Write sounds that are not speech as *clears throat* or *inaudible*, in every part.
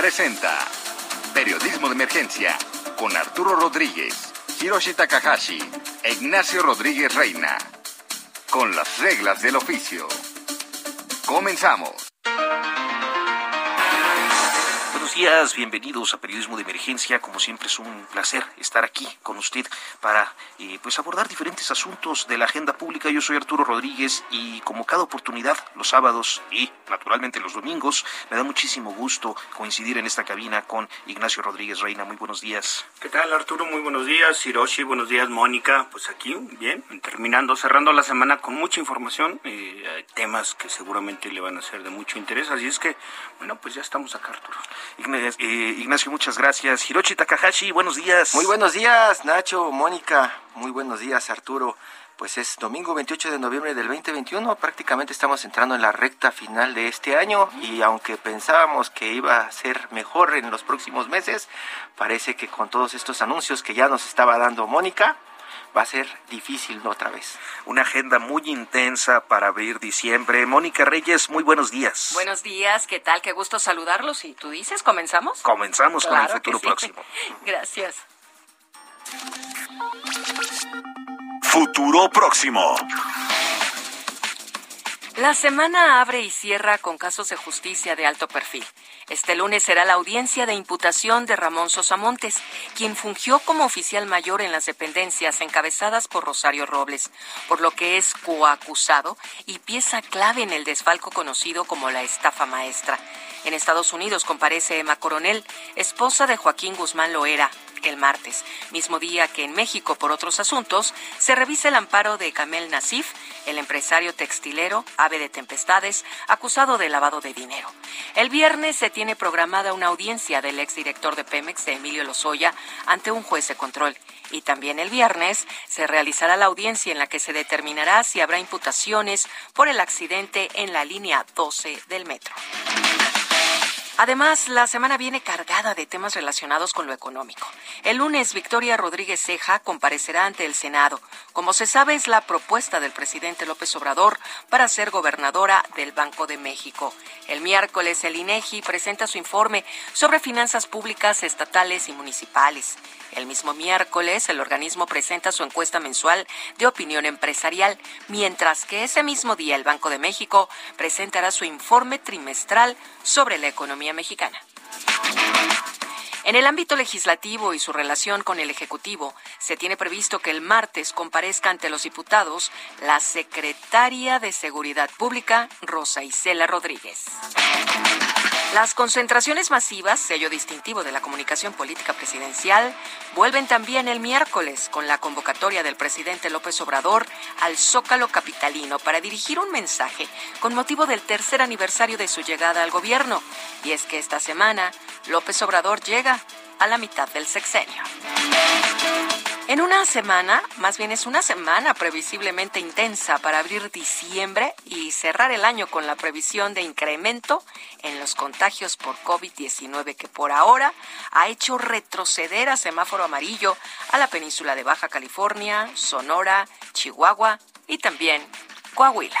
presenta Periodismo de Emergencia con Arturo Rodríguez, Hiroshi Takahashi e Ignacio Rodríguez Reina. Con las reglas del oficio. Comenzamos. Buenos días, bienvenidos a Periodismo de Emergencia. Como siempre es un placer estar aquí con usted para eh, pues abordar diferentes asuntos de la agenda pública. Yo soy Arturo Rodríguez y como cada oportunidad, los sábados y naturalmente los domingos, me da muchísimo gusto coincidir en esta cabina con Ignacio Rodríguez Reina. Muy buenos días. ¿Qué tal Arturo? Muy buenos días. Hiroshi, buenos días Mónica. Pues aquí, bien, terminando, cerrando la semana con mucha información, eh, temas que seguramente le van a ser de mucho interés. Así es que, bueno, pues ya estamos acá Arturo. Ignacio, eh, Ignacio, muchas gracias. Hiroshi Takahashi, buenos días. Muy buenos días, Nacho, Mónica. Muy buenos días, Arturo. Pues es domingo 28 de noviembre del 2021, prácticamente estamos entrando en la recta final de este año y aunque pensábamos que iba a ser mejor en los próximos meses, parece que con todos estos anuncios que ya nos estaba dando Mónica, va a ser difícil otra vez. Una agenda muy intensa para abrir diciembre. Mónica Reyes, muy buenos días. Buenos días, ¿qué tal? Qué gusto saludarlos. ¿Y tú dices, comenzamos? Comenzamos Claro con el futuro que sí. próximo. *laughs* Gracias. Futuro próximo. La semana abre y cierra con casos de justicia de alto perfil. Este lunes será la audiencia de imputación de Ramón Sosamontes, quien fungió como oficial mayor en las dependencias encabezadas por Rosario Robles, por lo que es coacusado y pieza clave en el desfalco conocido como la estafa maestra. En Estados Unidos comparece Emma Coronel, esposa de Joaquín Guzmán Loera, el martes, mismo día que en México, por otros asuntos, se revisa el amparo de Kamel Nasif, el empresario textilero, ave de tempestades, acusado de lavado de dinero. El viernes se tiene programada una audiencia del exdirector de Pemex, Emilio Lozoya, ante un juez de control. Y también el viernes se realizará la audiencia en la que se determinará si habrá imputaciones por el accidente en la línea 12 del metro. Además, la semana viene cargada de temas relacionados con lo económico. El lunes, Victoria Rodríguez Ceja comparecerá ante el Senado. Como se sabe, es la propuesta del presidente López Obrador para ser gobernadora del Banco de México. El miércoles, el INEGI presenta su informe sobre finanzas públicas estatales y municipales. El mismo miércoles, el organismo presenta su encuesta mensual de opinión empresarial, mientras que ese mismo día el Banco de México presentará su informe trimestral sobre la economía mexicana. En el ámbito legislativo y su relación con el Ejecutivo, se tiene previsto que el martes comparezca ante los diputados la secretaria de Seguridad Pública, Rosa Isela Rodríguez. Las concentraciones masivas, sello distintivo de la comunicación política presidencial, vuelven también el miércoles con la convocatoria del presidente López Obrador al Zócalo Capitalino para dirigir un mensaje con motivo del tercer aniversario de su llegada al gobierno. Y es que esta semana López Obrador llega a la mitad del sexenio. En una semana, más bien es una semana previsiblemente intensa para abrir diciembre y cerrar el año con la previsión de incremento en los contagios por COVID-19 que por ahora ha hecho retroceder a semáforo amarillo a la península de Baja California, Sonora, Chihuahua y también Coahuila.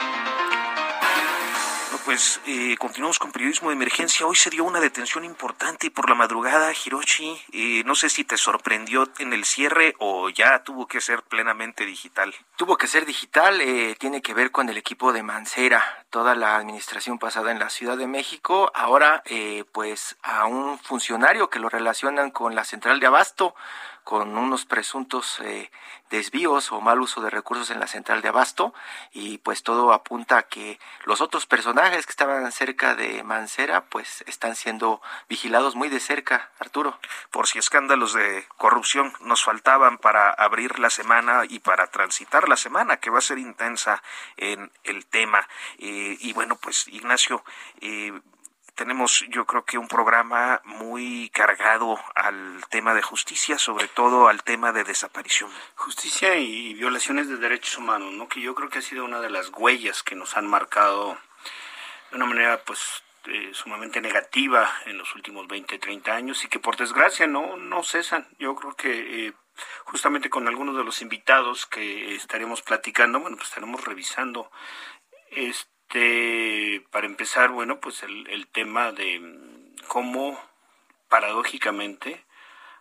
Pues eh, continuamos con periodismo de emergencia. Hoy se dio una detención importante por la madrugada, Hiroshi. Eh, no sé si te sorprendió en el cierre o ya tuvo que ser plenamente digital. Tuvo que ser digital, eh, tiene que ver con el equipo de Mancera, toda la administración pasada en la Ciudad de México, ahora eh, pues a un funcionario que lo relacionan con la central de abasto, con unos presuntos eh, desvíos o mal uso de recursos en la central de abasto y pues todo apunta a que los otros personajes que estaban cerca de Mancera pues están siendo vigilados muy de cerca, Arturo. Por si escándalos de corrupción nos faltaban para abrir la semana y para transitar la semana que va a ser intensa en el tema. Eh, y bueno, pues Ignacio, eh, tenemos yo creo que un programa muy cargado al tema de justicia, sobre todo al tema de desaparición. Justicia y violaciones de derechos humanos, ¿no? Que yo creo que ha sido una de las huellas que nos han marcado de una manera pues eh, sumamente negativa en los últimos 20, 30 años y que por desgracia no, no cesan. Yo creo que eh, justamente con algunos de los invitados que estaremos platicando, bueno, pues estaremos revisando este este, para empezar, bueno, pues el, tema de cómo paradójicamente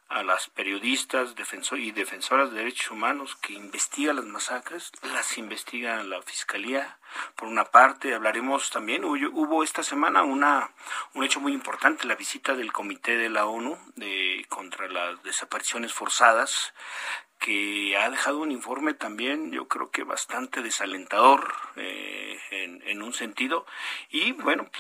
a las periodistas y defensoras de derechos humanos que investigan las masacres, las investiga la Fiscalía. Por una parte, hablaremos también, hubo, hubo, esta semana una, un hecho muy importante, la visita del Comité de la ONU de, contra las desapariciones forzadas, que ha dejado un informe también, yo creo que bastante desalentador eh, en, en, un sentido. Y bueno,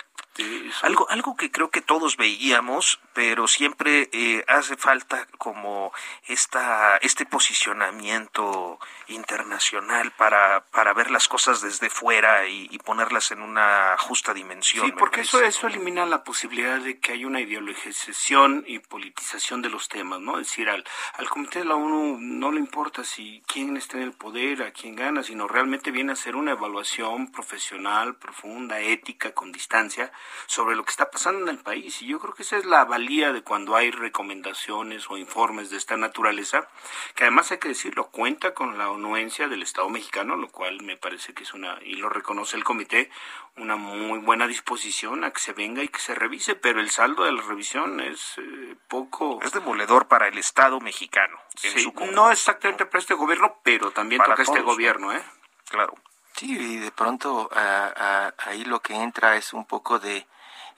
algo, algo que creo que todos veíamos, pero siempre eh, hace falta como esta, este posicionamiento internacional para, para ver las cosas desde fuera y, ponerlas en una justa dimensión. Sí, porque eso, eso elimina la posibilidad de que haya una ideologización y politización de los temas, ¿no? Es decir, al, al Comité de la ONU no le importa si quién está en el poder, a quién gana, sino realmente viene a ser una evaluación profesional, profunda, ética, con distancia, sobre lo que está pasando en el país. Y yo creo que esa es la valía de cuando hay recomendaciones o informes de esta naturaleza, que además hay que decirlo, cuenta con la anuencia del Estado mexicano, lo cual me parece que es una, y lo reconoce el comité, una muy buena disposición a que se venga y que se revise, pero el saldo de la revisión es eh, poco... Es demoledor para el Estado mexicano. no exactamente para este gobierno, pero también para este gobierno, ¿eh? Claro. Sí, y de pronto ahí lo que entra es un poco de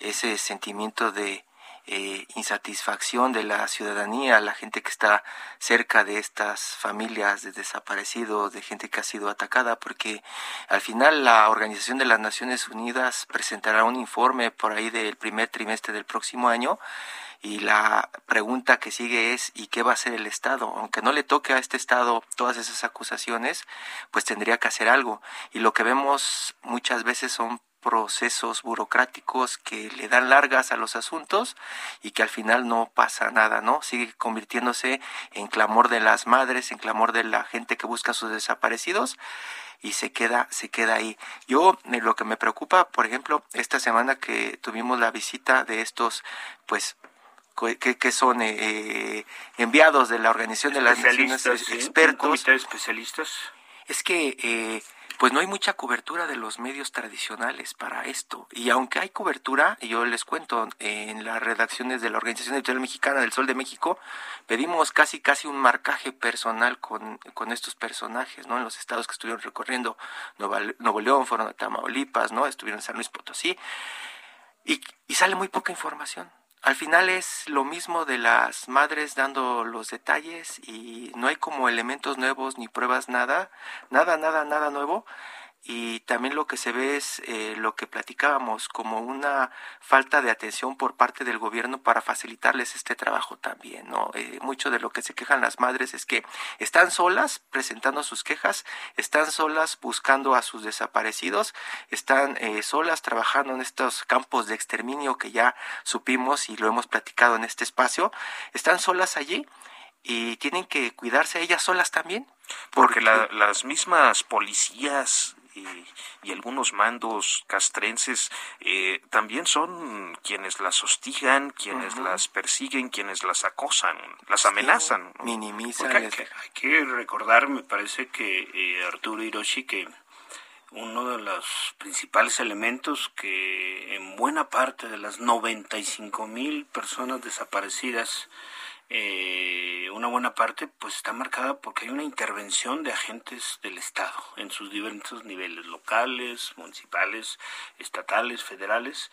ese sentimiento de eh, insatisfacción de la ciudadanía, la gente que está cerca de estas familias de desaparecidos, de gente que ha sido atacada, porque al final la Organización de las Naciones Unidas presentará un informe por ahí del primer trimestre del próximo año y la pregunta que sigue es ¿y qué va a hacer el Estado? Aunque no le toque a este Estado todas esas acusaciones, pues tendría que hacer algo. Y lo que vemos muchas veces son procesos burocráticos que le dan largas a los asuntos y que al final no pasa nada, ¿no? Sigue convirtiéndose en clamor de las madres, en clamor de la gente que busca a sus desaparecidos y se queda se queda ahí. Yo eh, lo que me preocupa, por ejemplo, esta semana que tuvimos la visita de estos pues que, que son eh, eh, enviados de la Organización de las Naciones expertos. de especialistas? Es que eh, pues no hay mucha cobertura de los medios tradicionales para esto. Y aunque hay cobertura, yo les cuento, en las redacciones de la Organización Editorial Mexicana del Sol de México, pedimos casi casi un marcaje personal con, con estos personajes, ¿no? En los estados que estuvieron recorriendo, Nuevo, Nuevo León, fueron a Tamaulipas, ¿no? Estuvieron en San Luis Potosí. Y, y sale muy poca información al final es lo mismo de las madres dando los detalles y no hay como elementos nuevos ni pruebas nada, nada, nada, nada nuevo y también lo que se ve es eh, lo que platicábamos como una falta de atención por parte del gobierno para facilitarles este trabajo también no eh, mucho de lo que se quejan las madres es que están solas presentando sus quejas están solas buscando a sus desaparecidos están eh, solas trabajando en estos campos de exterminio que ya supimos y lo hemos platicado en este espacio están solas allí y tienen que cuidarse ellas solas también porque, las mismas policías y, algunos mandos castrenses eh, también son quienes las hostigan, quienes las persiguen, quienes las acosan, las amenazan. minimizan. Hay que, hay que, recordar, me parece que eh, Arturo Hiroshi, que uno de los principales elementos que en buena parte de las 95 mil personas desaparecidas eh, una buena parte pues está marcada porque hay una intervención de agentes del Estado en sus diversos niveles locales, municipales, estatales, federales,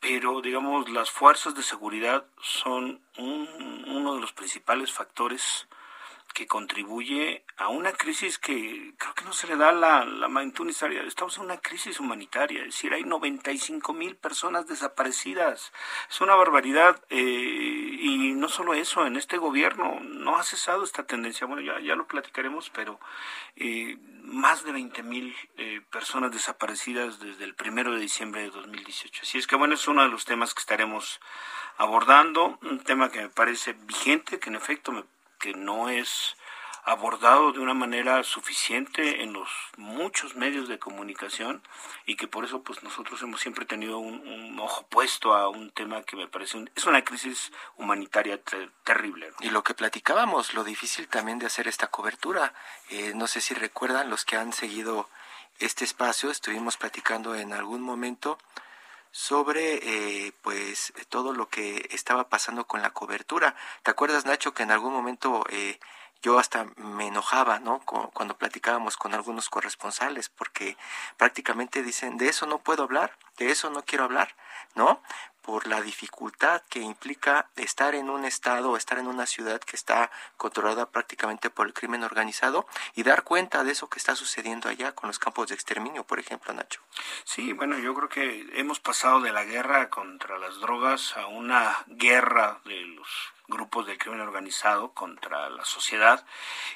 pero digamos las fuerzas de seguridad son uno de los principales factores que contribuye a una crisis que creo que no se le da la, la magnitud necesaria. Estamos en una crisis humanitaria, es decir, hay 95 mil personas desaparecidas. Es una barbaridad. Eh, y no solo eso, en este gobierno no ha cesado esta tendencia. Bueno, ya, ya lo platicaremos, pero eh, más de 20 mil eh, personas desaparecidas desde el primero de diciembre de 2018. Así es que, bueno, es uno de los temas que estaremos abordando, un tema que me parece vigente, que en efecto me no es abordado de una manera suficiente en los muchos medios de comunicación y que por eso pues nosotros hemos siempre tenido un, ojo puesto a un tema que me parece es una crisis humanitaria terrible. Y lo que platicábamos, lo difícil también de hacer esta cobertura, eh, no sé si recuerdan los que han seguido este espacio, estuvimos platicando en algún momento sobre eh, pues todo lo que estaba pasando con la cobertura. ¿Te acuerdas Nacho que en algún momento eh, yo hasta me enojaba, ¿no? Cuando platicábamos con algunos corresponsales, porque prácticamente dicen, de eso no puedo hablar, de eso no quiero hablar, ¿no? Por la dificultad que implica estar en un estado, estar en una ciudad que está controlada prácticamente por el crimen organizado y dar cuenta de eso que está sucediendo allá con los campos de exterminio, por ejemplo, Nacho. Sí, bueno, yo creo que hemos pasado de la guerra contra las drogas a una guerra de los grupos del crimen organizado contra la sociedad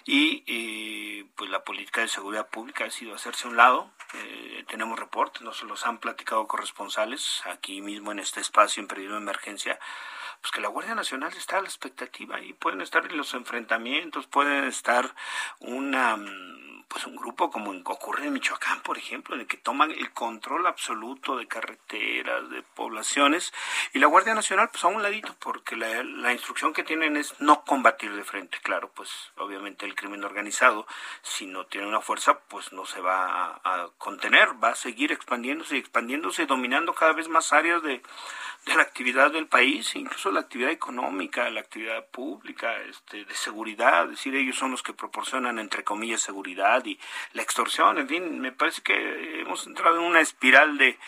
y eh, pues la política de seguridad pública ha sido hacerse a un lado. Eh, tenemos reportes, nos los han platicado corresponsales aquí mismo en este espacio en periodo de emergencia pues que la Guardia Nacional está a la expectativa y pueden estar en los enfrentamientos, pueden estar una mm, pues un grupo como ocurre en Michoacán, por ejemplo, en el que toman el control absoluto de carreteras, de poblaciones, y la Guardia Nacional, pues a un ladito, porque la, la instrucción que tienen es no combatir de frente, claro, pues obviamente el crimen organizado, si no tiene una fuerza, pues no se va a, contener, va a seguir expandiéndose y expandiéndose, dominando cada vez más áreas de, de la actividad del país, incluso la actividad económica, la actividad pública, este, de seguridad, es decir, ellos son los que proporcionan, entre comillas, seguridad y la extorsión, en fin, me parece que hemos entrado en una espiral de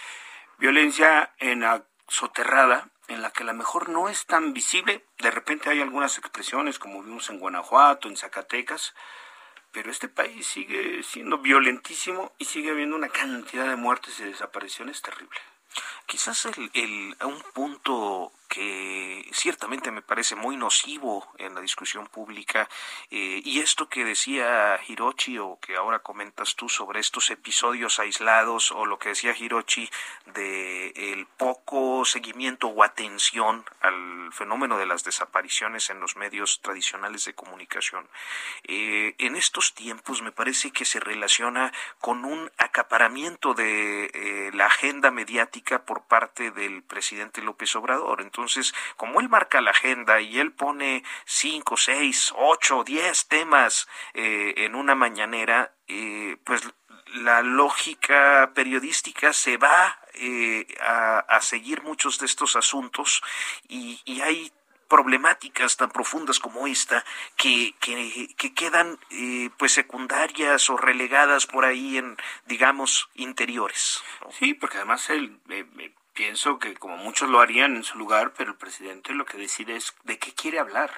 violencia en soterrada en la que a lo mejor no es tan visible, de repente hay algunas expresiones como vimos en Guanajuato, en Zacatecas, pero este país sigue siendo violentísimo y sigue habiendo una cantidad de muertes y desapariciones terrible. Quizás el, el, un punto que ciertamente me parece muy nocivo en la discusión pública. Eh, y esto que decía Hirochi o que ahora comentas tú sobre estos episodios aislados o lo que decía Hirochi de el poco seguimiento o atención al fenómeno de las desapariciones en los medios tradicionales de comunicación. Eh, en estos tiempos me parece que se relaciona con un acaparamiento de eh, la agenda mediática por parte del presidente López Obrador. Entonces, entonces, como él marca la agenda y él pone cinco, seis, ocho, diez temas eh, en una mañanera, eh, pues la lógica periodística se va eh, a, seguir muchos de estos asuntos y, hay problemáticas tan profundas como esta que, que, quedan pues secundarias o relegadas por ahí en digamos interiores sí porque además el pienso que como muchos lo harían en su lugar, pero el presidente lo que decide es de qué quiere hablar.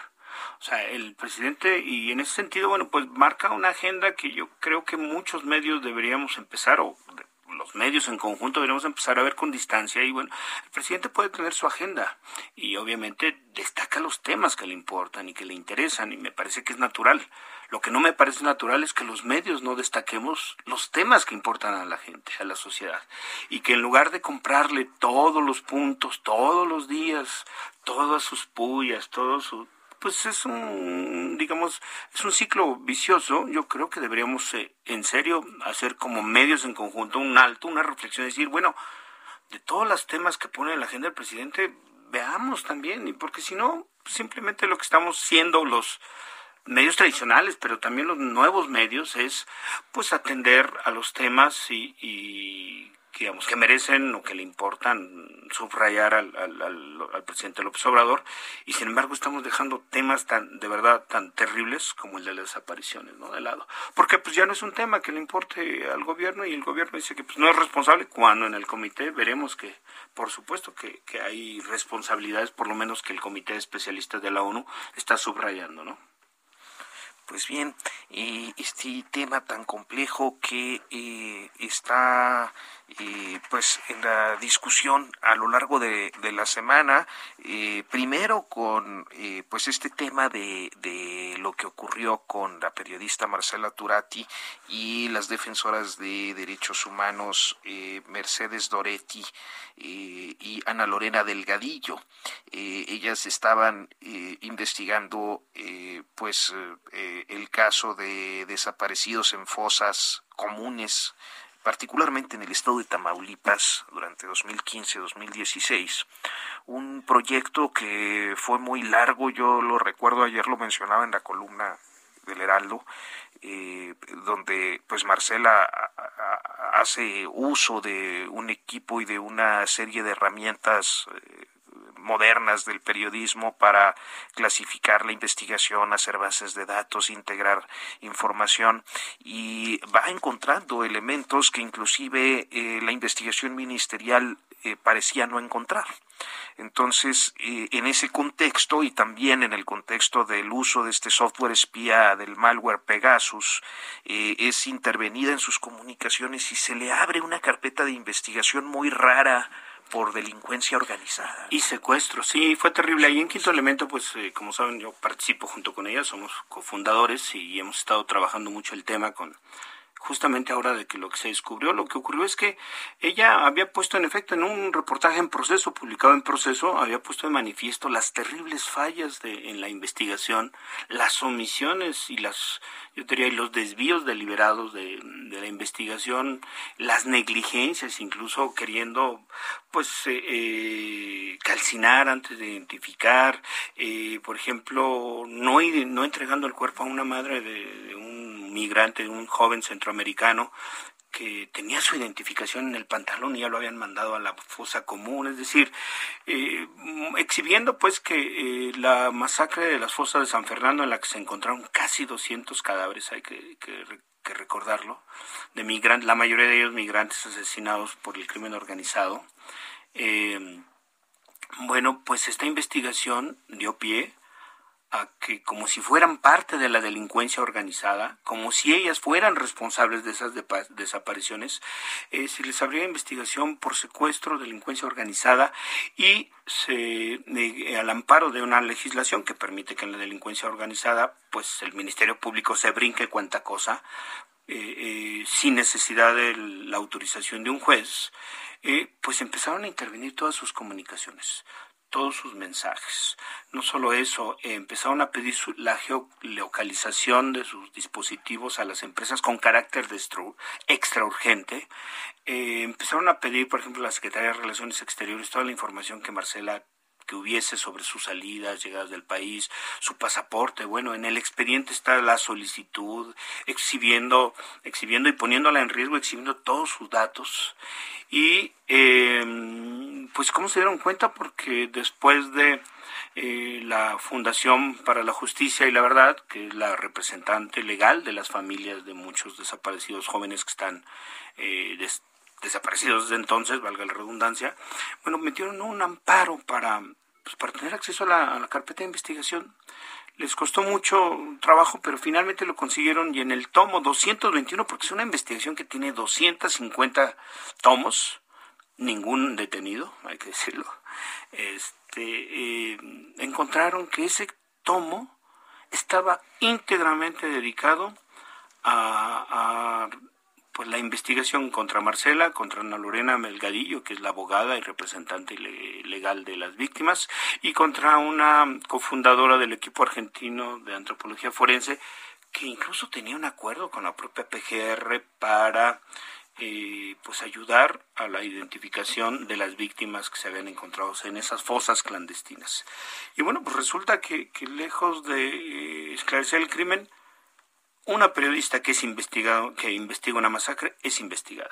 O sea, el presidente, y en ese sentido, bueno, pues marca una agenda que yo creo que muchos medios deberíamos empezar, o los medios en conjunto deberíamos empezar a ver con distancia. Y bueno, el presidente puede tener su agenda y obviamente destaca los temas que le importan y que le interesan, y me parece que es natural. Lo que no me parece natural es que los medios no destaquemos los temas que importan a la gente, a la sociedad, y que en lugar de comprarle todos los puntos, todos los días, todas sus pullas, todo su pues es un, digamos, es un ciclo vicioso. Yo creo que deberíamos, eh, en serio, hacer como medios en conjunto un alto, una reflexión, decir, bueno, de todos los temas que pone en la agenda el presidente, veamos también, porque si no, simplemente lo que estamos siendo los medios tradicionales, pero también los nuevos medios, es pues atender a los temas y, y digamos, que merecen o que le importan subrayar al, al, presidente López Obrador, y sin embargo estamos dejando temas tan, de verdad, tan terribles como el de las desapariciones, ¿no? De lado. Porque pues ya no es un tema que le importe al gobierno, y el gobierno dice que pues no es responsable, cuando en el comité veremos que, por supuesto, que, que hay responsabilidades, por lo menos que el comité de especialistas de la ONU está subrayando, ¿no? Pues bien, eh, este tema tan complejo que eh, está eh, pues en la discusión a lo largo de, la semana, primero con pues este tema de, de, lo que ocurrió con la periodista Marcela Turati y las defensoras de derechos humanos Mercedes Doretti y Ana Lorena Delgadillo. ellas estaban investigando pues el caso de desaparecidos en fosas comunes, particularmente en el estado de Tamaulipas durante 2015-2016. Un proyecto que fue muy largo, yo lo recuerdo, ayer lo mencionaba en la columna del Heraldo, eh, donde pues Marcela hace uso de un equipo y de una serie de herramientas eh, modernas del periodismo para clasificar la investigación, hacer bases de datos, integrar información y va encontrando elementos que inclusive eh, la investigación ministerial eh, parecía no encontrar. Entonces, eh, en ese contexto y también en el contexto del uso de este software espía del malware Pegasus, es intervenida en sus comunicaciones y se le abre una carpeta de investigación muy rara por delincuencia organizada. Y secuestro, sí, fue terrible. Ahí en Quinto Elemento, pues eh, como saben, yo participo junto con ella, somos cofundadores y hemos estado trabajando mucho el tema con justamente ahora de que lo que se descubrió, lo que ocurrió es que ella había puesto en efecto en un reportaje en proceso, publicado en proceso, había puesto de manifiesto las terribles fallas de, en la investigación, las omisiones y las, yo diría, los desvíos deliberados de, de la investigación, las negligencias, incluso queriendo pues eh, eh, calcinar antes de identificar, eh, por ejemplo, no, no entregando el cuerpo a una madre de un migrante, un joven centroamericano que tenía su identificación en el pantalón y ya lo habían mandado a la fosa común, es decir, eh, exhibiendo pues que eh, la masacre de las fosas de San Fernando en la que se encontraron casi 200 cadáveres, hay que, recordarlo, de migrantes, la mayoría de ellos migrantes asesinados por el crimen organizado. Eh, bueno, pues esta investigación dio pie a que como si fueran parte de la delincuencia organizada, como si ellas fueran responsables de esas desapariciones, eh, se les abría investigación por secuestro, delincuencia organizada y se, al amparo de una legislación que permite que en la delincuencia organizada, pues el Ministerio Público se brinque cuanta cosa, eh, eh, sin necesidad de la autorización de un juez, pues empezaron a intervenir todas sus comunicaciones todos sus mensajes. No solo eso, empezaron a pedir la geolocalización de sus dispositivos a las empresas con carácter de extra urgente. Eh, empezaron a pedir, por ejemplo, la Secretaría de Relaciones Exteriores toda la información que Marcela que hubiese sobre sus salidas, llegadas del país, su pasaporte. Bueno, en el expediente está la solicitud, exhibiendo, exhibiendo y poniéndola en riesgo, exhibiendo todos sus datos. Y em, pues cómo se dieron cuenta, porque después de eh, la Fundación para la Justicia y la Verdad, que es la representante legal de las familias de muchos desaparecidos jóvenes que están eh, desaparecidos desde entonces, valga la redundancia, bueno, metieron un amparo para, pues, para tener acceso a la, carpeta de investigación. Les costó mucho trabajo, pero finalmente lo consiguieron y en el tomo 221, porque es una investigación que tiene 250 tomos, ningún detenido, hay que decirlo, este, eh, encontraron que ese tomo estaba íntegramente dedicado a, pues la investigación contra Marcela, contra Ana Lorena Melgadillo, que es la abogada y representante legal de las víctimas, y contra una cofundadora del equipo argentino de antropología forense, que incluso tenía un acuerdo con la propia PGR para eh, pues ayudar a la identificación de las víctimas que se habían encontrado en esas fosas clandestinas. Y bueno, pues resulta que, lejos de eh, esclarecer el crimen, una periodista que es investigado, que investiga una masacre, es investigada.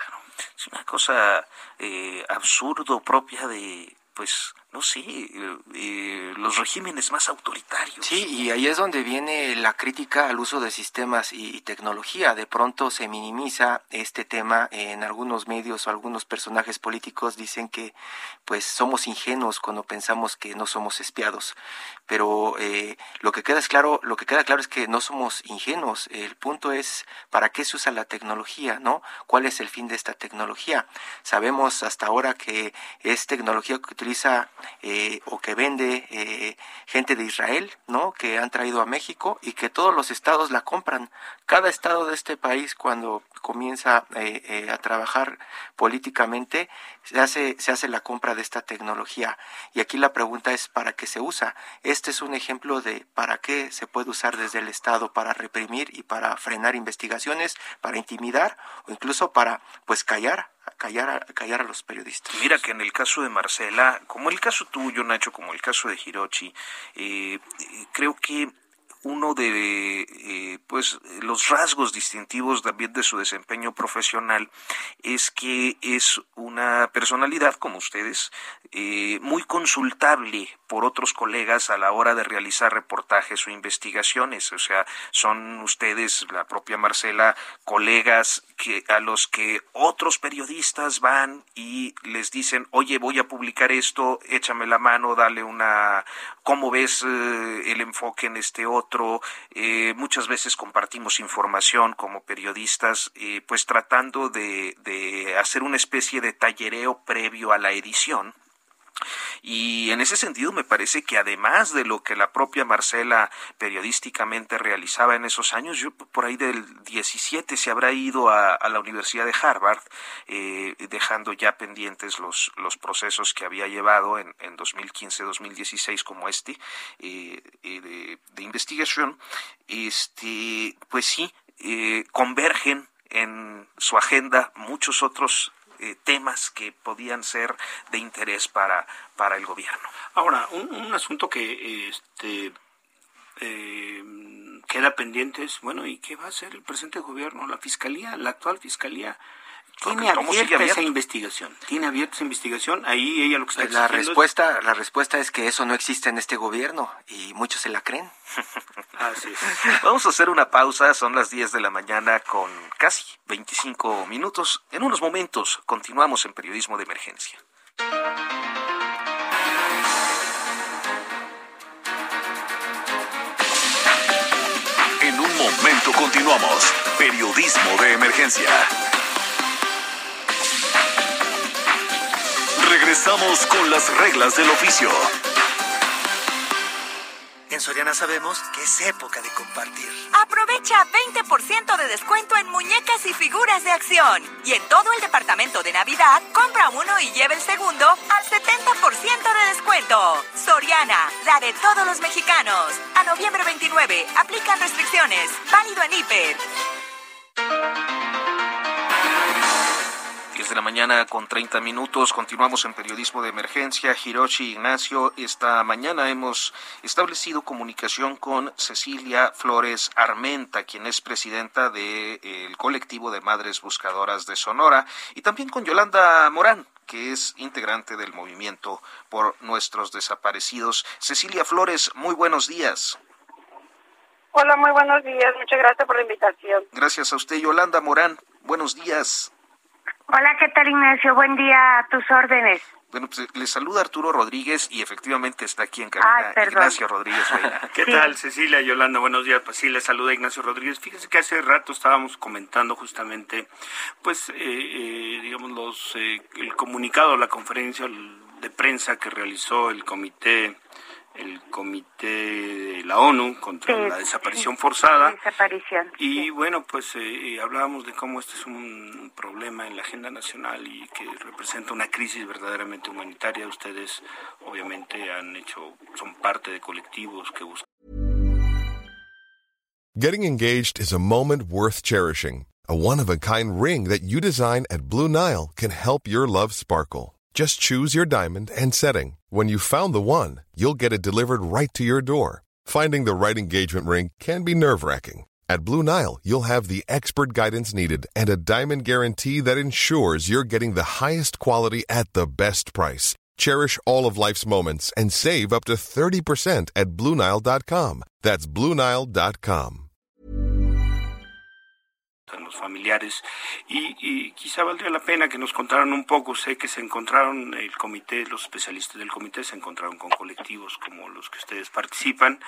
Es una cosa eh, absurdo propia de pues no sé, eh, los regímenes más autoritarios. Sí, y ahí es donde viene la crítica al uso de sistemas y, tecnología. De pronto se minimiza este tema en algunos medios o algunos personajes políticos dicen que pues somos ingenuos cuando pensamos que no somos espiados. Pero eh, lo que queda es claro, lo que queda claro es que no somos ingenuos. El punto es para qué se usa la tecnología, ¿no? ¿Cuál es el fin de esta tecnología? Sabemos hasta ahora que es tecnología que utiliza eh, o que vende eh, gente de Israel, ¿no? Que han traído a México y que todos los estados la compran. Cada estado de este país cuando comienza eh, a trabajar políticamente se hace se hace la compra de esta tecnología y aquí la pregunta es para qué se usa. Este es un ejemplo de para qué se puede usar desde el estado para reprimir y para frenar investigaciones, para intimidar o incluso para pues callar callar a, callar a los periodistas. Mira que en el caso de Marcela, como el caso tuyo, Nacho, como el caso de Hirochi, eh, creo que uno de eh, pues los rasgos distintivos también de su desempeño profesional es que es una personalidad como ustedes eh, muy consultable por otros colegas a la hora de realizar reportajes o investigaciones. O sea son ustedes la propia Marcela colegas que a los que otros periodistas van y les dicen oye voy a publicar esto échame la mano dale una cómo ves eh, el enfoque en este otro eh, muchas veces compartimos información como periodistas, eh, pues tratando de, de hacer una especie de tallereo previo a la edición y en ese sentido me parece que además de lo que la propia Marcela periodísticamente realizaba en esos años, yo por ahí del 17 se habrá ido a, la Universidad de Harvard, eh, dejando ya pendientes los, los procesos que había llevado en, en 2015-2016 como este eh, eh, de, de, investigación, este, pues sí, convergen en su agenda muchos otros eh, temas que podían ser de interés para, para el gobierno. Ahora, un, asunto que este, eh, queda pendiente es, bueno, ¿y qué va a hacer el presente gobierno? La fiscalía, la actual fiscalía tiene abierta esa investigación. Tiene abierta esa investigación. Ahí ella lo que está la respuesta, la respuesta es que eso no existe en este gobierno y muchos se la creen. *laughs* Así es. *laughs* Vamos a hacer una pausa. Son las 10 de la mañana con casi 25 minutos. En unos momentos continuamos en periodismo de emergencia. En un momento continuamos. Periodismo de emergencia. Regresamos con las reglas del oficio. En Soriana sabemos que es época de compartir. Aprovecha 20% de descuento en muñecas y figuras de acción. Y en todo el departamento de Navidad, compra uno y lleve el segundo al 70% de descuento. Soriana, la de todos los mexicanos. A noviembre 29, aplican restricciones. Válido en Hiper. De la mañana con 30 minutos. Continuamos en periodismo de emergencia. Hiroshi Ignacio, esta mañana hemos establecido comunicación con Cecilia Flores Armenta, quien es presidenta del de, colectivo de madres buscadoras de Sonora, y también con Yolanda Morán, que es integrante del movimiento por nuestros desaparecidos. Cecilia Flores, muy buenos días. Hola, muy buenos días. Muchas gracias por la invitación. Gracias a usted, Yolanda Morán. Buenos días. Hola, ¿qué tal Ignacio? Buen día a tus órdenes. Bueno, pues le saluda Arturo Rodríguez y efectivamente está aquí en cabina Ignacio Rodríguez *laughs* ¿Qué tal, Cecilia Yolanda? Buenos días. Pues sí, le saluda Ignacio Rodríguez. Fíjese que hace rato estábamos comentando justamente, pues, eh, eh, digamos, los, eh, el comunicado, la conferencia de prensa que realizó el comité el comité de la ONU contra la desaparición forzada. Y bueno, pues eh, hablábamos de cómo este es un problema en la agenda nacional y que representa una crisis verdaderamente humanitaria. Ustedes obviamente han hecho, son parte de colectivos que buscan. Getting engaged is a moment worth cherishing. A one-of-a-kind ring that you design at Blue Nile can help your love sparkle. Just choose your diamond and setting. When you found the one, you'll get it delivered right to your door. Finding the right engagement ring can be nerve wracking. At Blue Nile, you'll have the expert guidance needed and a diamond guarantee that ensures you're getting the highest quality at the best price. Cherish all of life's moments and save up to 30% at BlueNile.com. That's BlueNile.com. los familiares. Y, y, quizá valdría la pena que nos contaran un poco. Sé que se encontraron el comité los especialistas del comité se encontraron con colectivos como los que ustedes participan.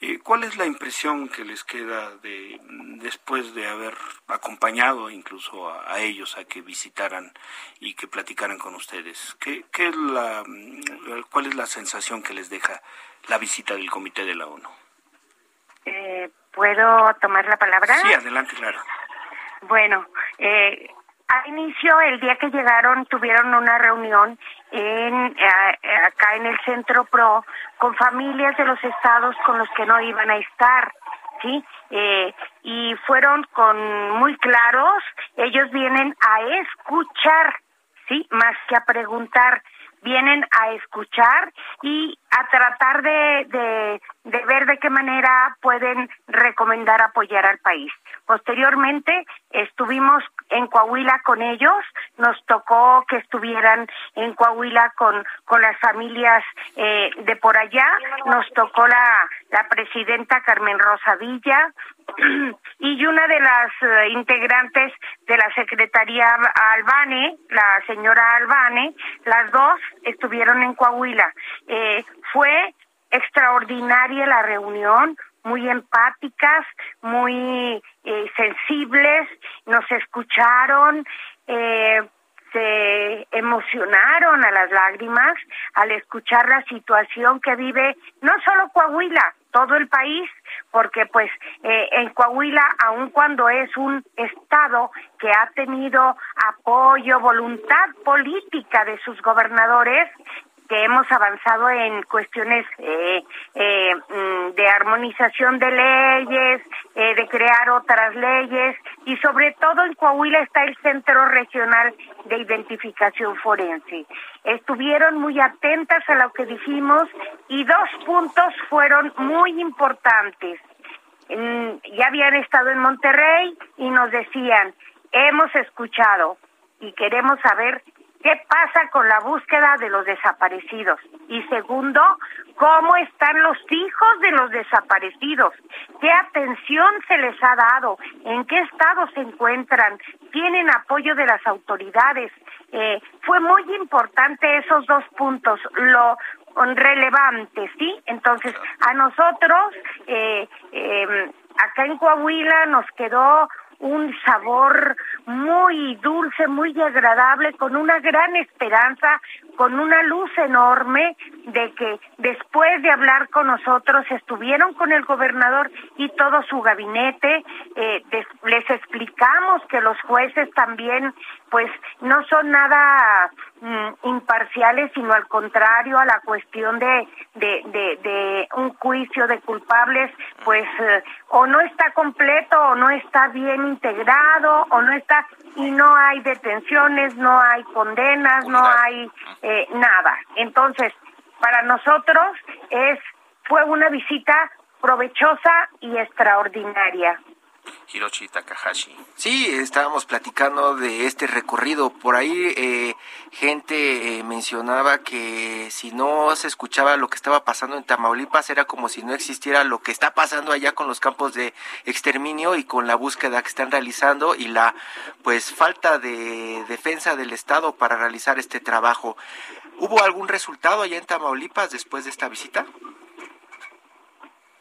Eh, cuál es la impresión que les queda de después de haber acompañado incluso a, a ellos a que visitaran y que platicaran con ustedes qué, qué es la cuál es la sensación que les deja la visita del comité de la ONU eh, ¿Puedo tomar la palabra? Sí, adelante, claro. Bueno, eh, al inicio, el día que llegaron, tuvieron una reunión en eh, acá en el Centro Pro con familias de los estados con los que no iban a estar, ¿sí? Eh, y fueron con muy claros, ellos vienen a escuchar, ¿sí? Más que a preguntar vienen a escuchar y a tratar de, de, de, ver de qué manera pueden recomendar apoyar al país. Posteriormente estuvimos en Coahuila con ellos, nos tocó que estuvieran en Coahuila con, con las familias eh, de por allá, nos tocó la, la presidenta Carmen Rosa Villa *clears throat* y una de las uh, integrantes de la Secretaría Albane, la señora Albane, las dos estuvieron en Coahuila. Eh, fue extraordinaria la reunión, muy empáticas, muy eh, sensibles, nos escucharon, eh, se emocionaron a las lágrimas al escuchar la situación que vive no solo Coahuila, todo el país, porque pues eh, en Coahuila, aun cuando es un estado que ha tenido apoyo, voluntad política de sus gobernadores, que hemos avanzado en cuestiones eh, eh, mm, de armonización de leyes, eh, de crear otras leyes y sobre todo en Coahuila está el Centro Regional de Identificación Forense. Estuvieron muy atentas a lo que dijimos y dos puntos fueron muy importantes. ya habían estado en Monterrey y nos decían, hemos escuchado y queremos saber ¿Qué pasa con la búsqueda de los desaparecidos? Y segundo, ¿cómo están los hijos de los desaparecidos? ¿Qué atención se les ha dado? ¿En qué estado se encuentran? ¿Tienen apoyo de las autoridades? Eh, fue muy importante esos dos puntos, lo relevante, ¿sí? Entonces, a nosotros, eh, eh, acá en Coahuila, nos quedó un sabor muy dulce, muy agradable, con una gran esperanza, con una luz enorme de que después de hablar con nosotros estuvieron con el gobernador y todo su gabinete, eh, les explicamos que los jueces también pues no son nada mm, imparciales, sino al contrario a la cuestión de, de, de, un juicio de culpables, pues eh, o no está completo o no está bien integrado o no está y no hay detenciones, no hay condenas, no hay eh, nada. Entonces, para nosotros es fue una visita provechosa y extraordinaria. Hiroshi Takahashi. Sí, estábamos platicando de este recorrido. Por ahí eh, gente eh, mencionaba que si no se escuchaba lo que estaba pasando en Tamaulipas era como si no existiera lo que está pasando allá con los campos de exterminio y con la búsqueda que están realizando y la pues falta de defensa del Estado para realizar este trabajo. ¿Hubo algún resultado allá en Tamaulipas después de esta visita?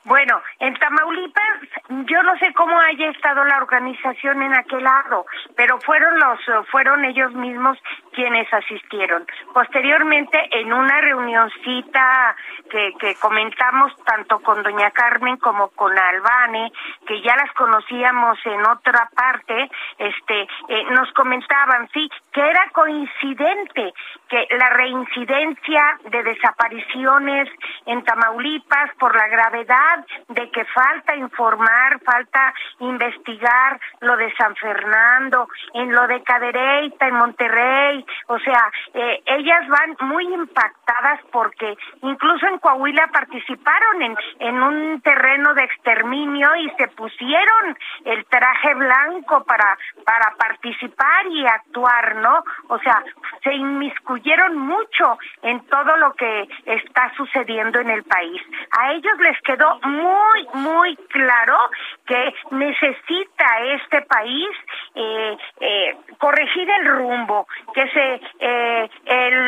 Bueno, en Tamaulipas, yo no sé cómo haya estado la organización en aquel lado, pero fueron los, fueron ellos mismos quienes asistieron. Posteriormente, en una reunioncita que, que comentamos tanto con doña Carmen como con Albane, que ya las conocíamos en otra parte, este, eh, nos comentaban, sí, que era coincidente que la reincidencia de desapariciones en Tamaulipas por la gravedad de que falta informar, falta investigar lo de San Fernando, en lo de Cadereyta, en Monterrey, o sea, eh, ellas van muy impactadas porque incluso en Coahuila participaron en, en un terreno de exterminio y se pusieron el traje blanco para, para participar y actuar, ¿no? O sea, se inmiscuyeron mucho en todo lo que está sucediendo en el país. A ellos les quedó muy, muy claro que necesita este país eh, eh, corregir el rumbo, que se eh,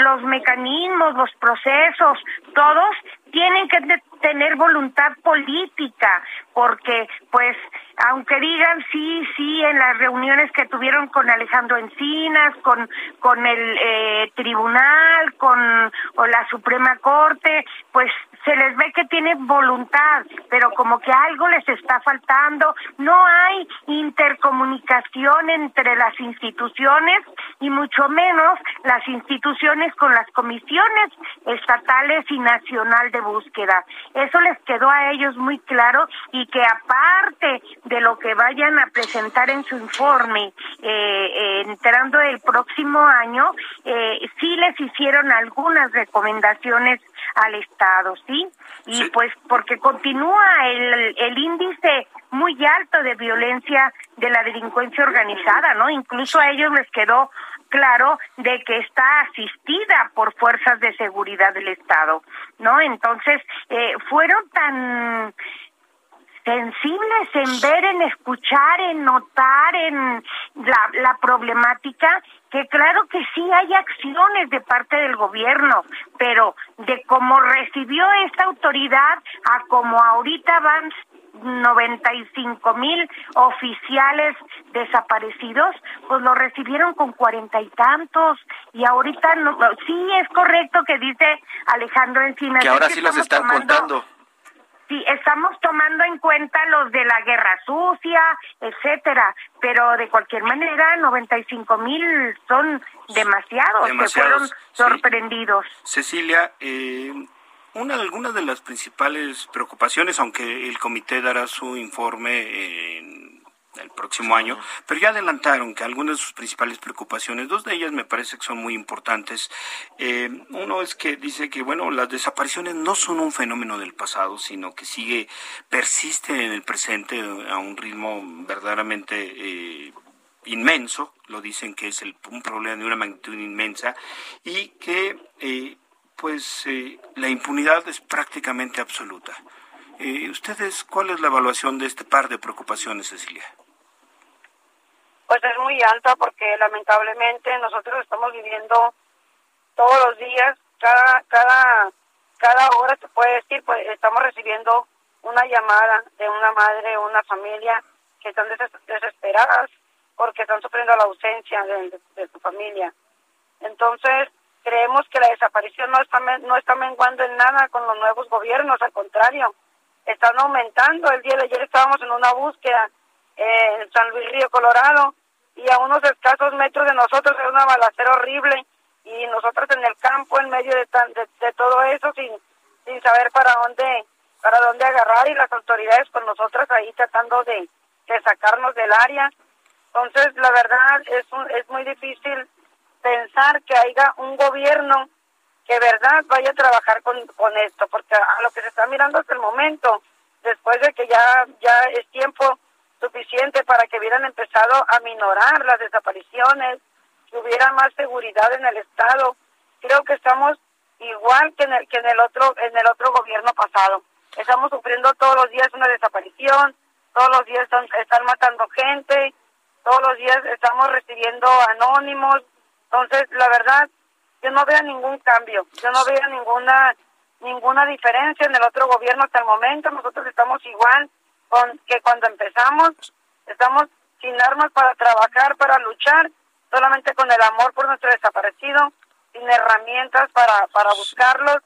los mecanismos, los procesos, todos tienen que tener voluntad política, porque pues aunque digan sí, sí, en las reuniones que tuvieron con Alejandro Encinas, con, con el eh, tribunal, con o la Suprema Corte, pues se les ve que tienen voluntad, pero como que algo les está faltando, no hay intercomunicación entre las instituciones y mucho menos las instituciones con las comisiones estatales y nacional de búsqueda. Eso les quedó a ellos muy claro y que aparte de lo que vayan a presentar en su informe eh, eh, entrando el próximo año, eh, sí les hicieron algunas recomendaciones al Estado, ¿sí? Y pues porque continúa el, el índice muy alto de violencia de la delincuencia organizada, ¿no? Incluso a ellos les quedó claro de que está asistida por fuerzas de seguridad del Estado, ¿no? Entonces, eh, fueron tan sensibles en ver, en escuchar, en notar, en la, la problemática, que claro que sí hay acciones de parte del gobierno, pero de cómo recibió esta autoridad a como ahorita van 95 mil oficiales desaparecidos, pues lo recibieron con cuarenta y tantos y ahorita no, sí es correcto que dice Alejandro Encinas. Que ahora sí los están contando sí, estamos tomando en cuenta los de la guerra sucia, etcétera, pero de cualquier manera 95 mil son demasiados, demasiados que fueron sorprendidos. Cecilia, eh, una algunas de las principales preocupaciones, aunque el comité dará su informe en el próximo año, pero ya adelantaron que algunas de sus principales preocupaciones, dos de ellas me parece que son muy importantes. Eh, uno es que dice que, bueno, las desapariciones no son un fenómeno del pasado, sino que sigue, persiste en el presente a un ritmo verdaderamente eh, inmenso, lo dicen que es el, un problema de una magnitud inmensa, y que, eh, pues, la impunidad es prácticamente absoluta. ¿Ustedes cuál es la evaluación de este par de preocupaciones, Cecilia? pues es muy alta porque lamentablemente nosotros estamos viviendo todos los días, cada cada cada hora se puede decir, pues estamos recibiendo una llamada de una madre o una familia que están desesperadas porque están sufriendo la ausencia de, su familia. Entonces, creemos que la desaparición no está, no está menguando en nada con los nuevos gobiernos, al contrario, están aumentando. El día de ayer estábamos en una búsqueda en San Luis Río Colorado y a unos escasos metros de nosotros era una balacera horrible y nosotros en el campo en medio de, de, todo eso sin, sin saber para dónde para dónde agarrar y las autoridades con nosotras ahí tratando de, de sacarnos del área entonces la verdad es un, es muy difícil pensar que haya un gobierno que verdad vaya a trabajar con, con esto porque a lo que se está mirando hasta el momento después de que ya ya es tiempo suficiente para que hubieran empezado a minorar las desapariciones, que hubiera más seguridad en el estado. Creo que estamos igual que en el, que en el otro en el otro gobierno pasado. Estamos sufriendo todos los días una desaparición, todos los días están, están matando gente, todos los días estamos recibiendo anónimos. Entonces, la verdad, yo no veo ningún cambio, yo no veo ninguna ninguna diferencia en el otro gobierno hasta el momento. Nosotros estamos igual con, que cuando empezamos estamos sin armas para trabajar, para luchar, solamente con el amor por nuestro desaparecido, sin herramientas para, para buscarlos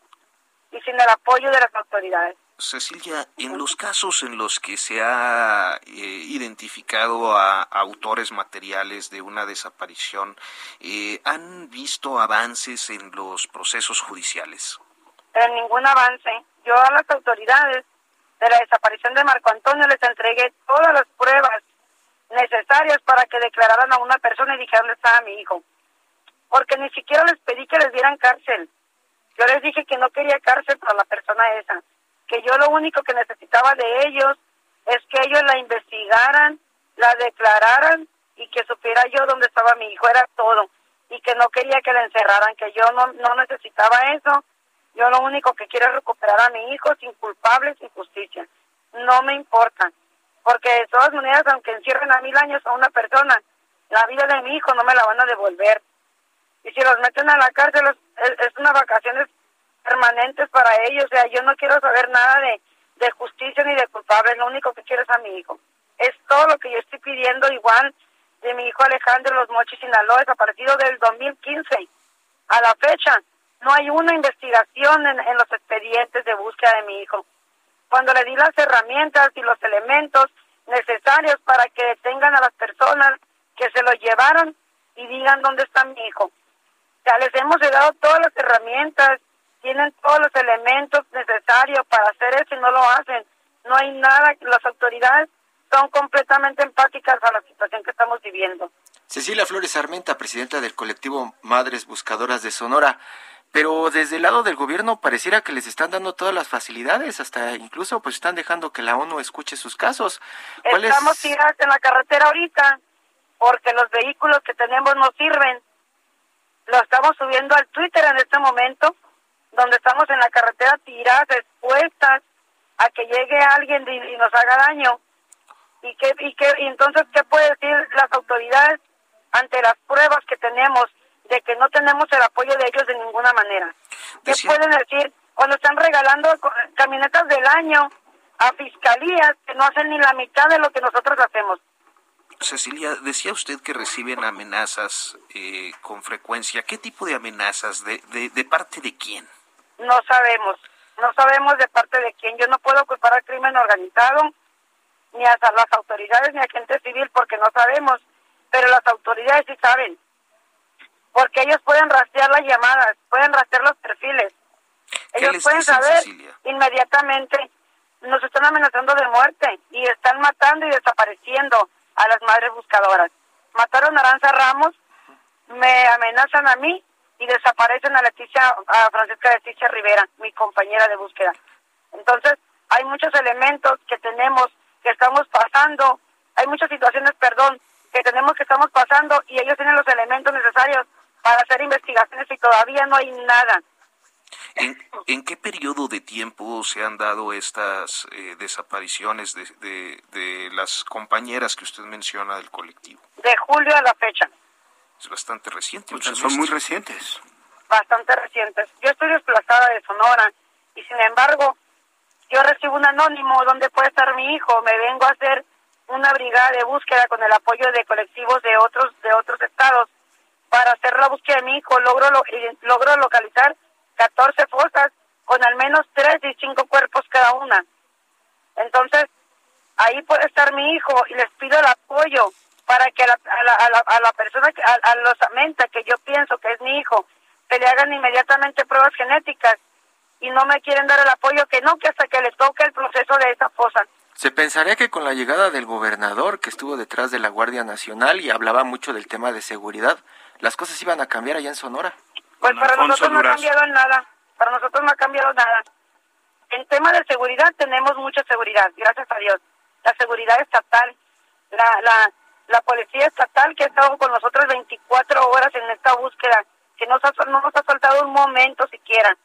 y sin el apoyo de las autoridades. Cecilia, en los casos en los que se ha eh, identificado a, autores materiales de una desaparición, eh, ¿han visto avances en los procesos judiciales? En ningún avance. Yo a las autoridades de la desaparición de Marco Antonio les entregué todas las pruebas necesarias para que declararan a una persona y dijeran dónde estaba mi hijo. Porque ni siquiera les pedí que les dieran cárcel. Yo les dije que no quería cárcel para la persona esa, que yo lo único que necesitaba de ellos es que ellos la investigaran, la declararan y que supiera yo dónde estaba mi hijo, era todo. Y que no quería que la encerraran, que yo no, no necesitaba eso. Yo lo único que quiero es recuperar a mi hijo sin culpables, sin justicia. No me importa. Porque de todas maneras, aunque encierren a mil años a una persona, la vida de mi hijo no me la van a devolver. Y si los meten a la cárcel, es, es unas vacaciones permanentes para ellos. O sea, yo no quiero saber nada de, de justicia ni de culpables. Lo único que quiero es a mi hijo. Es todo lo que yo estoy pidiendo, igual de mi hijo Alejandro Los Mochis Sinaloa, desaparecido del 2015 a la fecha. No hay una investigación en, en los expedientes de búsqueda de mi hijo. Cuando le di las herramientas y los elementos necesarios para que detengan a las personas que se lo llevaron y digan dónde está mi hijo. Sea, les hemos dado todas las herramientas, tienen todos los elementos necesarios para hacer eso y no lo hacen. No hay nada, las autoridades son completamente empáticas a la situación que estamos viviendo. Cecilia Flores Armenta, presidenta del colectivo Madres Buscadoras de Sonora. Pero desde el lado del gobierno pareciera que les están dando todas las facilidades, hasta incluso pues están dejando que la ONU escuche sus casos. Estamos tirados en la carretera ahorita porque los vehículos que tenemos no sirven. Lo estamos subiendo al Twitter en este momento, donde estamos en la carretera tiradas, expuestas a que llegue alguien y, nos haga daño. ¿Y, qué, y, qué, y entonces qué puede decir las autoridades ante las pruebas que tenemos de que no tenemos el apoyo de ellos de ninguna manera? ¿Qué pueden decir cuando están regalando camionetas del año a fiscalías que no hacen ni la mitad de lo que nosotros hacemos? Cecilia, decía usted que reciben amenazas eh, con frecuencia. ¿Qué tipo de amenazas? ¿De, de, de parte de quién? No sabemos. No sabemos de parte de quién. Yo no puedo culpar al crimen organizado, ni a las autoridades, ni a gente civil, porque no sabemos. Pero las autoridades sí saben. Porque ellos pueden rastrear las llamadas, pueden rastrear los perfiles. Ellos pueden saber Cecilia? inmediatamente. Nos están amenazando de muerte y están matando y desapareciendo a las madres buscadoras. Mataron a Aranza Ramos, me amenazan a mí y desaparecen a Leticia, a Francisca Leticia Rivera, mi compañera de búsqueda. Entonces, hay muchos elementos que tenemos, que estamos pasando, hay muchas situaciones, perdón, que tenemos que estamos pasando y ellos tienen los elementos necesarios para hacer investigaciones y todavía no hay nada. ¿En, en qué periodo de tiempo se han dado estas eh, desapariciones de, de, de, las compañeras que usted menciona del colectivo? De julio a la fecha. Es bastante reciente. Sea, son muy recientes. Bastante recientes. Yo estoy desplazada de Sonora y sin embargo yo recibo un anónimo donde puede estar mi hijo. Me vengo a hacer una brigada de búsqueda con el apoyo de colectivos de otros de otros estados para hacer la búsqueda de mi hijo. Logro, lo, logro localizar 14 fosas con al menos 3 y 5 cuerpos cada una. Entonces, ahí puede estar mi hijo y les pido el apoyo para que a la, a la, a la, a la persona, que, a, a los menta que yo pienso que es mi hijo, se le hagan inmediatamente pruebas genéticas y no me quieren dar el apoyo que no, que hasta que le toque el proceso de esa fosa. Se pensaría que con la llegada del gobernador que estuvo detrás de la Guardia Nacional y hablaba mucho del tema de seguridad, las cosas iban a cambiar allá en Sonora. Pues para nosotros no ha cambiado nada, para nosotros no ha cambiado nada. En tema de seguridad tenemos mucha seguridad, gracias a Dios. La seguridad estatal, la, la, la policía estatal que ha estado con nosotros 24 horas en esta búsqueda, que nos ha, no nos ha faltado un momento siquiera.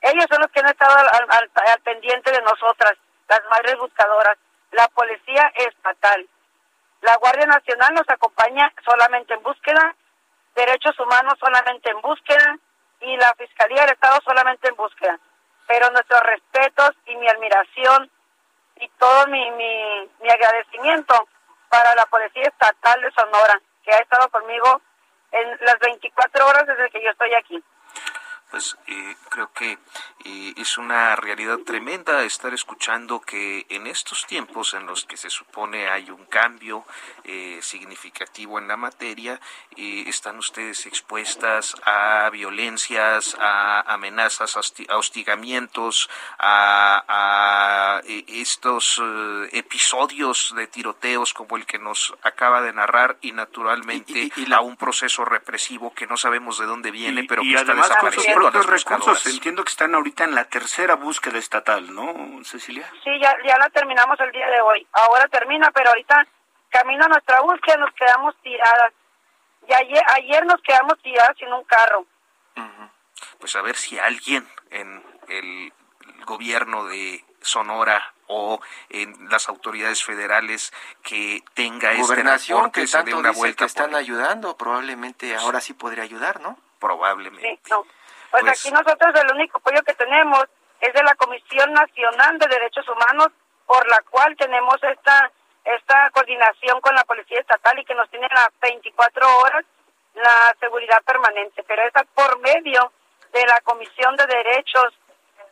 Ellos son los que han estado al, al, pendiente de nosotras, las madres buscadoras, la policía estatal. La Guardia Nacional nos acompaña solamente en búsqueda, derechos humanos solamente en búsqueda y la Fiscalía del Estado solamente en búsqueda. Pero nuestros respetos y mi admiración y todo mi, mi, mi agradecimiento para la Policía Estatal de Sonora, que ha estado conmigo en las 24 horas desde que yo estoy aquí. Pues eh, creo que eh, es una realidad tremenda estar escuchando que en estos tiempos en los que se supone hay un cambio eh, significativo en la materia, están ustedes expuestas a violencias, a amenazas, a hostigamientos, a, estos episodios de tiroteos como el que nos acaba de narrar y naturalmente a un proceso represivo que no sabemos de dónde viene, pero que está desapareciendo propios recursos. Entiendo que están ahorita en la tercera búsqueda estatal, ¿no, Cecilia? Sí, ya, ya la terminamos el día de hoy. Ahora termina, pero ahorita camino nuestra búsqueda nos quedamos tiradas. Y ayer, ayer nos quedamos tiradas sin un carro. Pues a ver si alguien en el gobierno de Sonora o en las autoridades federales que tenga este reporte que tanto una vuelta que están ayudando probablemente ahora sí podría ayudar no probablemente sí, no. Pues, pues, aquí nosotros el único apoyo que tenemos es de la Comisión Nacional de Derechos Humanos, por la cual tenemos esta esta coordinación con la Policía Estatal y que nos tiene las 24 horas la seguridad permanente, pero esa por medio de la Comisión de Derechos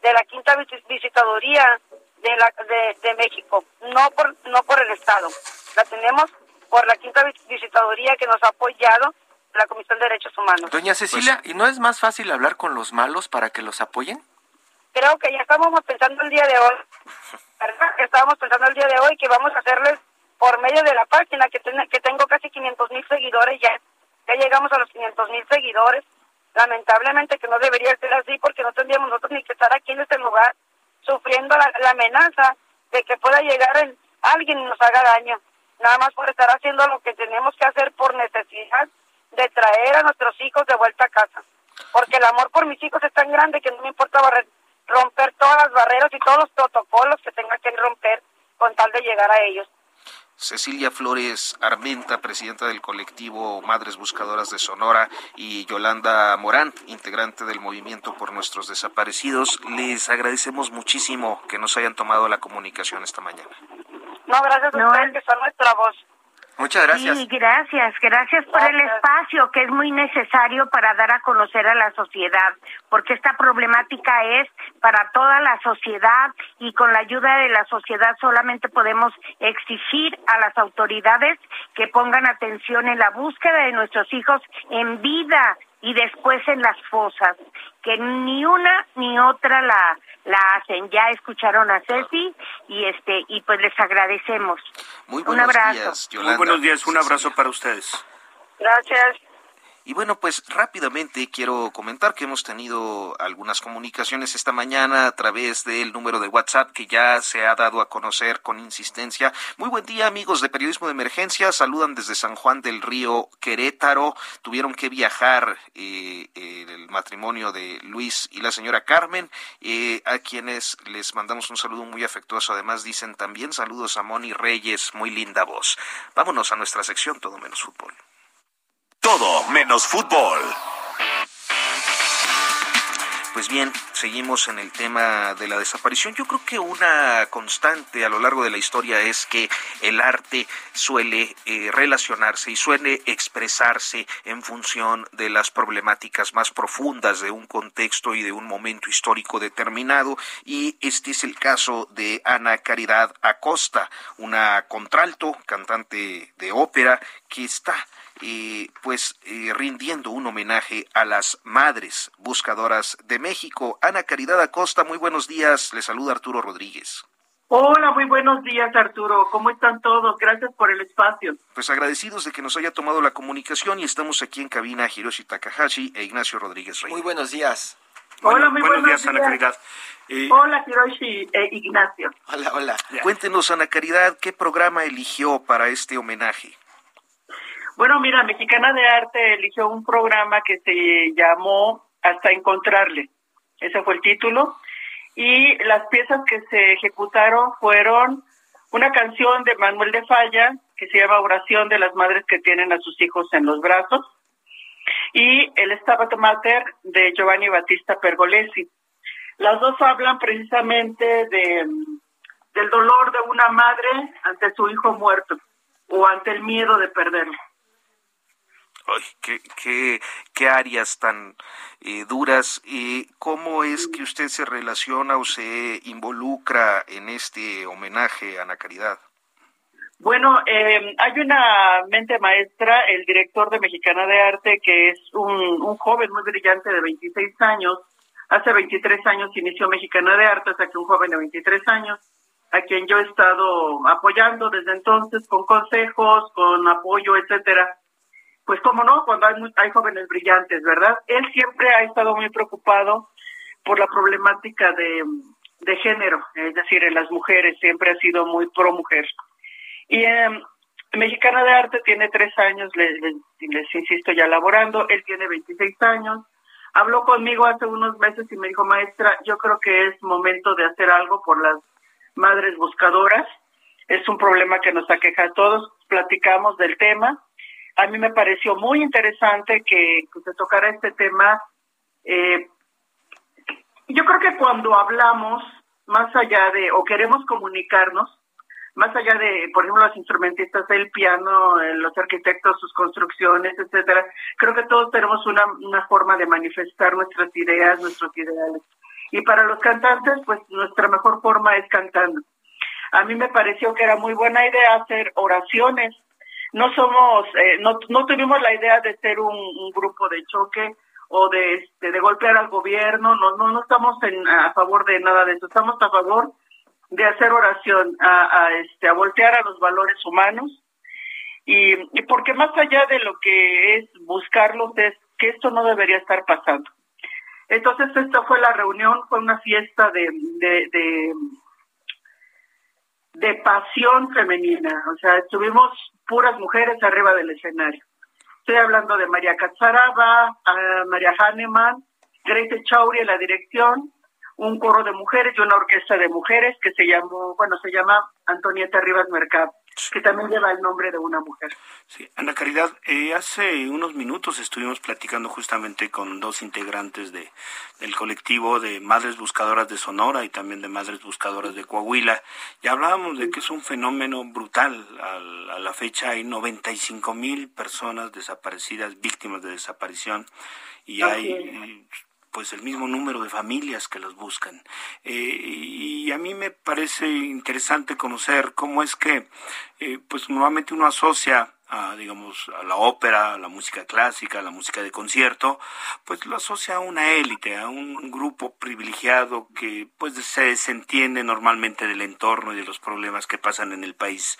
de la Quinta Visitaduría de, la, de, de México, no por, no por el Estado. La tenemos por la Quinta Visitaduría que nos ha apoyado la Comisión de Derechos Humanos. Doña Cecilia, ¿y no es más fácil hablar con los malos para que los apoyen? Creo que ya estábamos pensando el día de hoy, ¿verdad? Estábamos pensando el día de hoy que vamos a hacerles por medio de la página, que, que tengo casi 500 mil seguidores ya, ya llegamos a los 500 mil seguidores. Lamentablemente que no debería ser así porque no tendríamos nosotros ni que estar aquí en este lugar sufriendo la, la amenaza de que pueda llegar en, alguien y nos haga daño. Nada más por estar haciendo lo que tenemos que hacer por necesidad de traer a nuestros hijos de vuelta a casa. Porque el amor por mis hijos es tan grande que no me importa romper todas las barreras y todos los protocolos que tenga que romper con tal de llegar a ellos. Cecilia Flores Armenta, presidenta del colectivo Madres Buscadoras de Sonora, y Yolanda Morán, integrante del Movimiento por Nuestros Desaparecidos. Les agradecemos muchísimo que nos hayan tomado la comunicación esta mañana. No, gracias a ustedes que son nuestra voz. Muchas gracias. Sí, gracias, gracias por el espacio que es muy necesario para dar a conocer a la sociedad, porque esta problemática es para toda la sociedad y con la ayuda de la sociedad solamente podemos exigir a las autoridades que pongan atención en la búsqueda de nuestros hijos en vida y después en las fosas, que ni una ni otra la la hacen. Ya escucharon a Ceci y este y pues les agradecemos. Muy buenos un abrazo. días, Muy buenos días, un abrazo para ustedes. Gracias. Y bueno, pues rápidamente quiero comentar que hemos tenido algunas comunicaciones esta mañana a través del número de WhatsApp que ya se ha dado a conocer con insistencia. Muy buen día amigos de Periodismo de Emergencia, saludan desde San Juan del Río Querétaro. Tuvieron que viajar eh, el matrimonio de Luis y la señora Carmen, eh, a quienes les mandamos un saludo muy afectuoso. Además dicen también saludos a Moni Reyes, muy linda voz. Vámonos a nuestra sección Todo menos fútbol. Todo menos fútbol. Pues bien, seguimos en el tema de la desaparición. Yo creo que una constante a lo largo de la historia es que el arte suele eh, relacionarse y suele expresarse en función de las problemáticas más profundas de un contexto y de un momento histórico determinado. Y este es el caso de Ana Caridad Acosta, una contralto, cantante de ópera, que está pues eh, rindiendo un homenaje a las madres buscadoras de México. Ana Caridad Acosta, muy buenos días. Le saluda Arturo Rodríguez. Hola, muy buenos días Arturo. ¿Cómo están todos? Gracias por el espacio. Pues agradecidos de que nos haya tomado la comunicación y estamos aquí en cabina Hiroshi Takahashi e Ignacio Rodríguez Rey. Muy buenos días. hola, muy buenos, días, Ana Caridad. Hola, Hiroshi e Ignacio. Hola, hola. Cuéntenos, Ana Caridad, ¿qué programa eligió para este homenaje? Bueno, mira, Mexicana de Arte eligió un programa que se llamó Hasta Encontrarle. Ese fue el título. Y las piezas que se ejecutaron fueron una canción de Manuel de Falla que se llama Oración de las Madres que tienen a sus hijos en los brazos y el Stabat Mater de Giovanni Battista Pergolesi. Las dos hablan precisamente de, del dolor de una madre ante su hijo muerto o ante el miedo de perderlo. Ay, qué, qué, qué áreas tan eh, duras. Eh, ¿Cómo es que usted se relaciona o se involucra en este homenaje a Ana Caridad? Bueno, eh, hay una mente maestra, el director de Mexicana de Arte, que es un, un joven muy brillante de 26 años. Hace 23 años inició Mexicana de Arte, o sea que un joven de 23 años, a quien yo he estado apoyando desde entonces con consejos, con apoyo, etcétera. Pues como no, cuando hay, hay jóvenes brillantes, ¿verdad? Él siempre ha estado muy preocupado por la problemática de, de género, es decir, en las mujeres, siempre ha sido muy pro mujer. Y eh, Mexicana de Arte tiene tres años, les, les, les, insisto, ya laborando, él tiene 26 años. Habló conmigo hace unos meses y me dijo, maestra, yo creo que es momento de hacer algo por las madres buscadoras. Es un problema que nos aqueja a todos. Platicamos del tema. A mí me pareció muy interesante que, que se tocara este tema. Eh, yo creo que cuando hablamos, más allá de, o queremos comunicarnos, más allá de, por ejemplo, los instrumentistas del piano, eh, los arquitectos, sus construcciones, etcétera, creo que todos tenemos una, una forma de manifestar nuestras ideas, nuestros ideales. Y para los cantantes, pues nuestra mejor forma es cantando. A mí me pareció que era muy buena idea hacer oraciones. No somos, eh, no, no tuvimos la idea de ser un, grupo de choque o de, este, de golpear al gobierno, no, no, no estamos en, a favor de nada de eso, estamos a favor de hacer oración, a, a, este, a voltear a los valores humanos y, y porque más allá de lo que es buscarlos es que esto no debería estar pasando. Entonces esta fue la reunión, fue una fiesta de, de, de, de pasión femenina, o sea, estuvimos puras mujeres arriba del escenario. Estoy hablando de María Catzaraba, uh, María Hahnemann, Grace Chauri en la dirección, un coro de mujeres y una orquesta de mujeres que se llamó, bueno, se llama Antonieta Rivas Mercado, que también lleva el nombre de una mujer. Sí, Ana Caridad, eh, hace unos minutos estuvimos platicando justamente con dos integrantes de, del colectivo de Madres Buscadoras de Sonora y también de Madres Buscadoras de Coahuila, y hablábamos de que es un fenómeno brutal. A, a la fecha hay 95 mil personas desaparecidas, víctimas de desaparición, y hay pues el mismo número de familias que los buscan. Eh, y a mí me parece interesante conocer cómo es que, eh, pues normalmente uno asocia a, digamos, a la ópera, a la música clásica, a la música de concierto, pues lo asocia a una élite, a un grupo privilegiado que pues se desentiende normalmente del entorno y de los problemas que pasan en el país.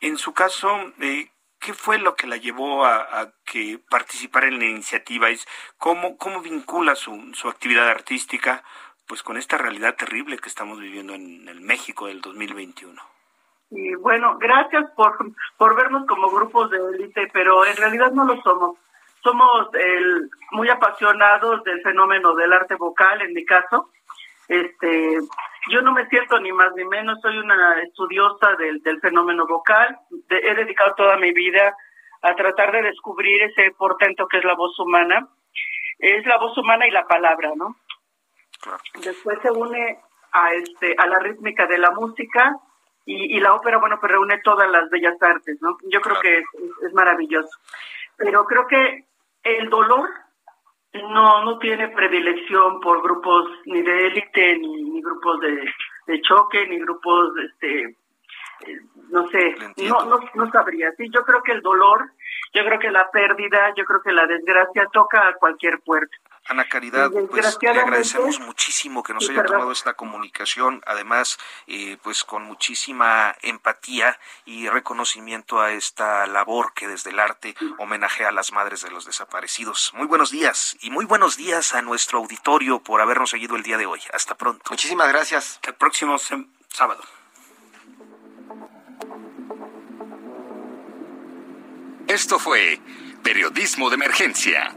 En su caso, eh, ¿Qué fue lo que la llevó a, a que participara en la iniciativa? ¿Es cómo, ¿Cómo vincula su, su actividad artística pues con esta realidad terrible que estamos viviendo en el México del 2021? Y bueno, gracias por, por vernos como grupos de élite, pero en realidad no lo somos. Somos el, muy apasionados del fenómeno del arte vocal, en mi caso. Este, yo no me siento ni más ni menos, soy una estudiosa del, del fenómeno vocal, de, he dedicado toda mi vida a tratar de descubrir ese portento que es la voz humana. Es la voz humana y la palabra, ¿no? Claro. Después se une a este a la rítmica de la música y, y la ópera, bueno, pues reúne todas las bellas artes, ¿no? Yo creo claro. que es, es, es maravilloso. Pero creo que el dolor no no tiene predilección por grupos ni de élite ni, ni, grupos de, de, choque ni grupos este eh, no sé no, no no sabría. Sí yo creo que el dolor yo creo que la pérdida yo creo que la desgracia toca a cualquier puerta Ana Caridad, pues le agradecemos muchísimo que nos haya tomado esta comunicación, además, eh, pues con muchísima empatía y reconocimiento a esta labor que desde el arte homenajea a las madres de los desaparecidos. Muy buenos días y muy buenos días a nuestro auditorio por habernos seguido el día de hoy. Hasta pronto. Muchísimas gracias. El próximo sábado. Esto fue Periodismo de Emergencia